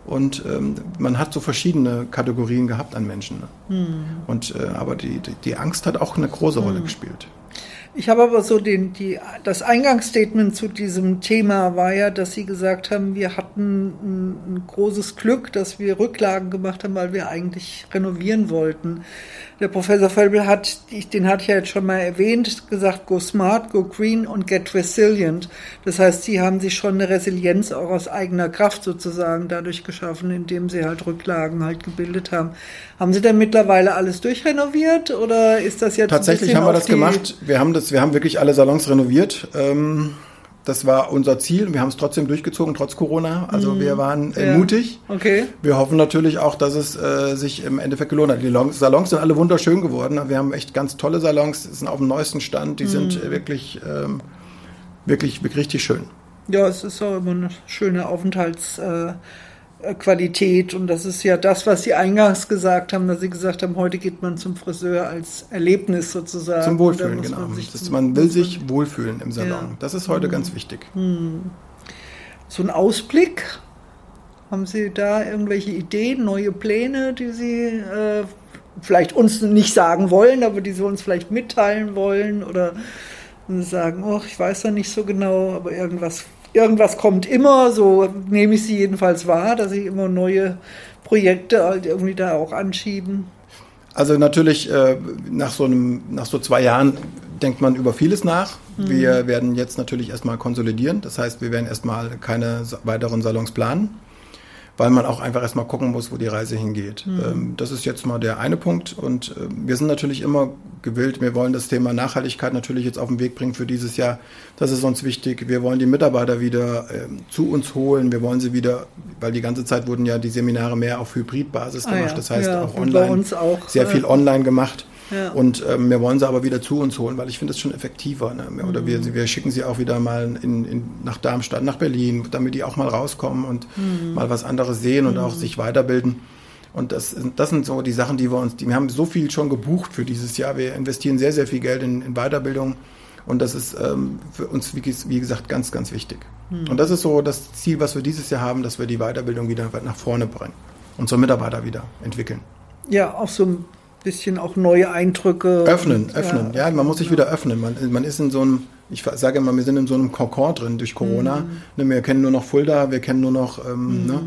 Und ähm, man hat so verschiedene Kategorien gehabt an Menschen. Ne? Hm. Und, äh, aber die, die, die, Angst hat auch eine große Rolle hm. gespielt. Ich habe aber so den, die, das Eingangsstatement zu diesem Thema war ja, dass Sie gesagt haben, wir hatten ein, ein großes Glück, dass wir Rücklagen gemacht haben, weil wir eigentlich renovieren wollten. Der Professor Völbel hat, den hatte ich ja jetzt schon mal erwähnt, gesagt, go smart, go green und get resilient. Das heißt, sie haben sich schon eine Resilienz auch aus eigener Kraft sozusagen dadurch geschaffen, indem sie halt Rücklagen halt gebildet haben. Haben Sie denn mittlerweile alles durchrenoviert oder ist das jetzt Tatsächlich haben wir das gemacht. Wir haben das, wir haben wirklich alle Salons renoviert. Ähm das war unser Ziel. Wir haben es trotzdem durchgezogen, trotz Corona. Also mm, wir waren äh, ja. mutig. Okay. Wir hoffen natürlich auch, dass es äh, sich im Endeffekt gelohnt hat. Die Salons sind alle wunderschön geworden. Wir haben echt ganz tolle Salons, sind auf dem neuesten Stand. Die mm. sind äh, wirklich, ähm, wirklich, wirklich richtig schön. Ja, es ist auch immer eine schöne Aufenthalts- äh, Qualität. Und das ist ja das, was Sie eingangs gesagt haben, dass Sie gesagt haben, heute geht man zum Friseur als Erlebnis sozusagen. Zum Wohlfühlen, genau. Man, das, man will sich wohlfühlen im Salon. Ja. Das ist heute hm. ganz wichtig. Hm. So ein Ausblick. Haben Sie da irgendwelche Ideen, neue Pläne, die Sie äh, vielleicht uns nicht sagen wollen, aber die Sie uns vielleicht mitteilen wollen? Oder sagen, oh, ich weiß ja nicht so genau, aber irgendwas irgendwas kommt immer, so nehme ich sie jedenfalls wahr, dass sie immer neue Projekte halt irgendwie da auch anschieben. Also natürlich äh, nach so einem, nach so zwei Jahren denkt man über vieles nach. Mhm. Wir werden jetzt natürlich erstmal konsolidieren. Das heißt, wir werden erstmal keine weiteren Salons planen weil man auch einfach erstmal gucken muss, wo die Reise hingeht. Mhm. Ähm, das ist jetzt mal der eine Punkt. Und äh, wir sind natürlich immer gewillt, wir wollen das Thema Nachhaltigkeit natürlich jetzt auf den Weg bringen für dieses Jahr. Das ist uns wichtig. Wir wollen die Mitarbeiter wieder äh, zu uns holen. Wir wollen sie wieder, weil die ganze Zeit wurden ja die Seminare mehr auf Hybridbasis gemacht. Ah, ja. Das heißt ja, auch online. Auch, sehr viel online gemacht. Ja. Und ähm, wir wollen sie aber wieder zu uns holen, weil ich finde es schon effektiver. Ne? Oder mhm. wir, wir schicken sie auch wieder mal in, in, nach Darmstadt, nach Berlin, damit die auch mal rauskommen und mhm. mal was anderes sehen und mhm. auch sich weiterbilden. Und das, das sind so die Sachen, die wir uns, die, wir haben so viel schon gebucht für dieses Jahr. Wir investieren sehr, sehr viel Geld in, in Weiterbildung. Und das ist ähm, für uns, wie, wie, gesagt, ganz, ganz wichtig. Mhm. Und das ist so das Ziel, was wir dieses Jahr haben, dass wir die Weiterbildung wieder nach vorne bringen. und so Mitarbeiter wieder entwickeln. Ja, auch so ein bisschen auch neue Eindrücke. Öffnen, und, öffnen. Ja, ja, man muss sich wieder öffnen. Man, man ist in so einem, ich sage immer, wir sind in so einem Kokon drin durch Corona. Mhm. Ne, wir kennen nur noch Fulda, wir kennen nur noch, ähm, mhm. ne,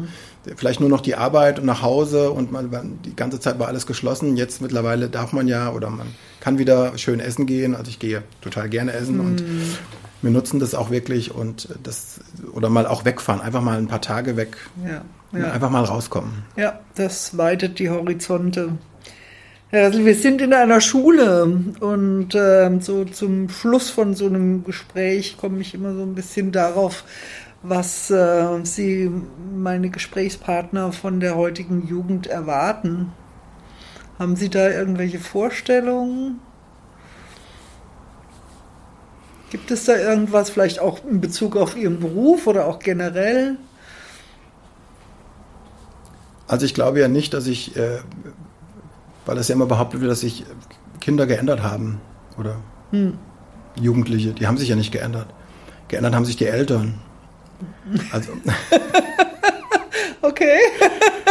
vielleicht nur noch die Arbeit und nach Hause und man, die ganze Zeit war alles geschlossen. Jetzt mittlerweile darf man ja oder man kann wieder schön essen gehen. Also ich gehe total gerne essen mhm. und wir nutzen das auch wirklich und das oder mal auch wegfahren, einfach mal ein paar Tage weg. Ja, ja. Einfach mal rauskommen. Ja, das weitet die Horizonte. Also wir sind in einer Schule und äh, so zum Schluss von so einem Gespräch komme ich immer so ein bisschen darauf, was äh, Sie, meine Gesprächspartner von der heutigen Jugend erwarten. Haben Sie da irgendwelche Vorstellungen? Gibt es da irgendwas vielleicht auch in Bezug auf Ihren Beruf oder auch generell? Also ich glaube ja nicht, dass ich äh, weil das ja immer behauptet wird, dass sich Kinder geändert haben oder hm. Jugendliche. Die haben sich ja nicht geändert. Geändert haben sich die Eltern. Also. okay.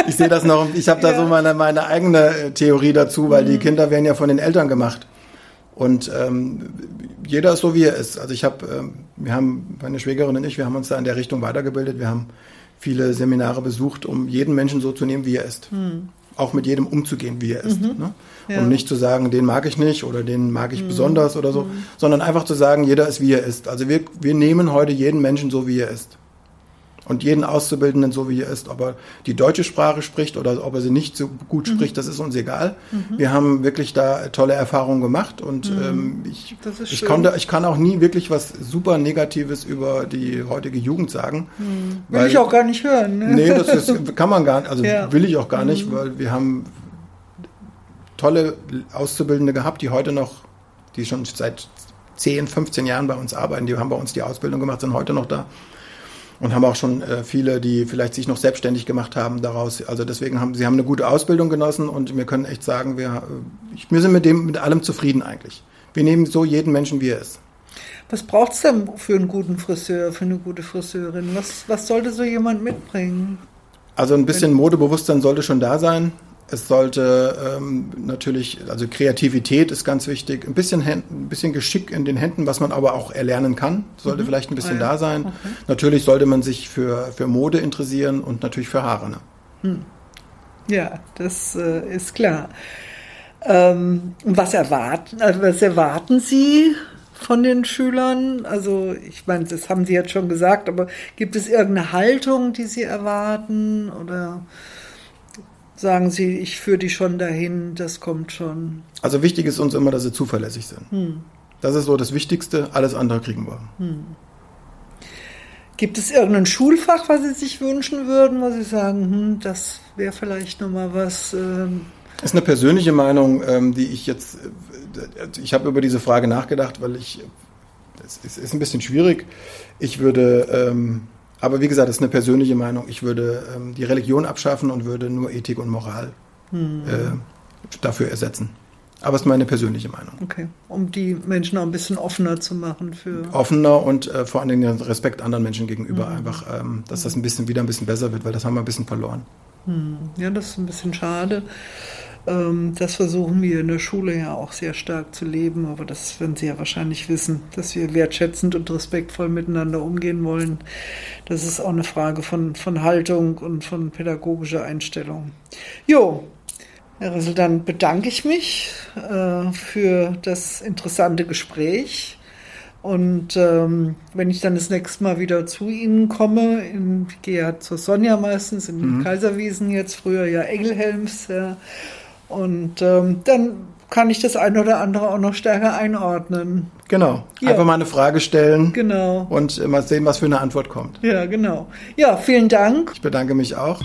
ich sehe das noch, ich habe da ja. so meine, meine eigene äh, Theorie dazu, weil mhm. die hm. Kinder werden ja von den Eltern gemacht. Und ähm, jeder ist so, wie er ist. Also ich habe, ähm, wir haben, meine Schwägerin und ich, wir haben uns da in der Richtung weitergebildet. Wir haben viele Seminare besucht, um jeden Menschen so zu nehmen, wie er ist. Mhm auch mit jedem umzugehen, wie er ist. Mhm. Ne? Ja. Und nicht zu sagen, den mag ich nicht oder den mag ich mhm. besonders oder so, mhm. sondern einfach zu sagen, jeder ist, wie er ist. Also wir, wir nehmen heute jeden Menschen so, wie er ist und jeden Auszubildenden so wie er ist. Ob er die deutsche Sprache spricht oder ob er sie nicht so gut mhm. spricht, das ist uns egal. Mhm. Wir haben wirklich da tolle Erfahrungen gemacht und mhm. ähm, ich, ich, konnte, ich kann auch nie wirklich was super Negatives über die heutige Jugend sagen. Mhm. Will weil, ich auch gar nicht hören. Ne? Nee, das ist, kann man gar nicht, also ja. will ich auch gar nicht, mhm. weil wir haben tolle Auszubildende gehabt, die heute noch, die schon seit 10, 15 Jahren bei uns arbeiten, die haben bei uns die Ausbildung gemacht, sind heute noch da und haben auch schon äh, viele, die vielleicht sich noch selbstständig gemacht haben daraus. Also deswegen haben sie haben eine gute Ausbildung genossen und wir können echt sagen, wir, äh, wir sind mit dem mit allem zufrieden eigentlich. Wir nehmen so jeden Menschen, wie er ist. Was braucht es denn für einen guten Friseur, für eine gute Friseurin? Was, was sollte so jemand mitbringen? Also ein bisschen Modebewusstsein sollte schon da sein. Es sollte ähm, natürlich, also Kreativität ist ganz wichtig, ein bisschen, ein bisschen Geschick in den Händen, was man aber auch erlernen kann, sollte mhm. vielleicht ein bisschen ah, ja. da sein. Okay. Natürlich sollte man sich für, für Mode interessieren und natürlich für Haare. Ne? Hm. Ja, das äh, ist klar. Ähm, was, erwarten, also was erwarten Sie von den Schülern? Also ich meine, das haben Sie jetzt schon gesagt, aber gibt es irgendeine Haltung, die Sie erwarten oder sagen Sie, ich führe die schon dahin, das kommt schon. Also wichtig ist uns immer, dass sie zuverlässig sind. Hm. Das ist so das Wichtigste, alles andere kriegen wir. Hm. Gibt es irgendein Schulfach, was Sie sich wünschen würden, wo Sie sagen, hm, das wäre vielleicht nochmal was? Ähm das ist eine persönliche Meinung, ähm, die ich jetzt, äh, ich habe über diese Frage nachgedacht, weil ich, es ist ein bisschen schwierig. Ich würde ähm, aber wie gesagt, das ist eine persönliche Meinung. Ich würde ähm, die Religion abschaffen und würde nur Ethik und Moral hm. äh, dafür ersetzen. Aber es ist meine persönliche Meinung. Okay, um die Menschen auch ein bisschen offener zu machen für. Offener und äh, vor allen Dingen Respekt anderen Menschen gegenüber. Mhm. Einfach, ähm, dass das ein bisschen wieder ein bisschen besser wird, weil das haben wir ein bisschen verloren. Mhm. Ja, das ist ein bisschen schade. Ähm, das versuchen wir in der Schule ja auch sehr stark zu leben, aber das werden Sie ja wahrscheinlich wissen, dass wir wertschätzend und respektvoll miteinander umgehen wollen. Das ist auch eine Frage von, von Haltung und von pädagogischer Einstellung. Jo, Herr Rissel, dann bedanke ich mich äh, für das interessante Gespräch. Und ähm, wenn ich dann das nächste Mal wieder zu Ihnen komme, in, ich gehe ja zur Sonja meistens in mhm. Kaiserwiesen jetzt, früher ja Engelhelms, ja. Und ähm, dann kann ich das eine oder andere auch noch stärker einordnen. Genau. Ja. Einfach mal eine Frage stellen. Genau. Und mal sehen, was für eine Antwort kommt. Ja, genau. Ja, vielen Dank. Ich bedanke mich auch.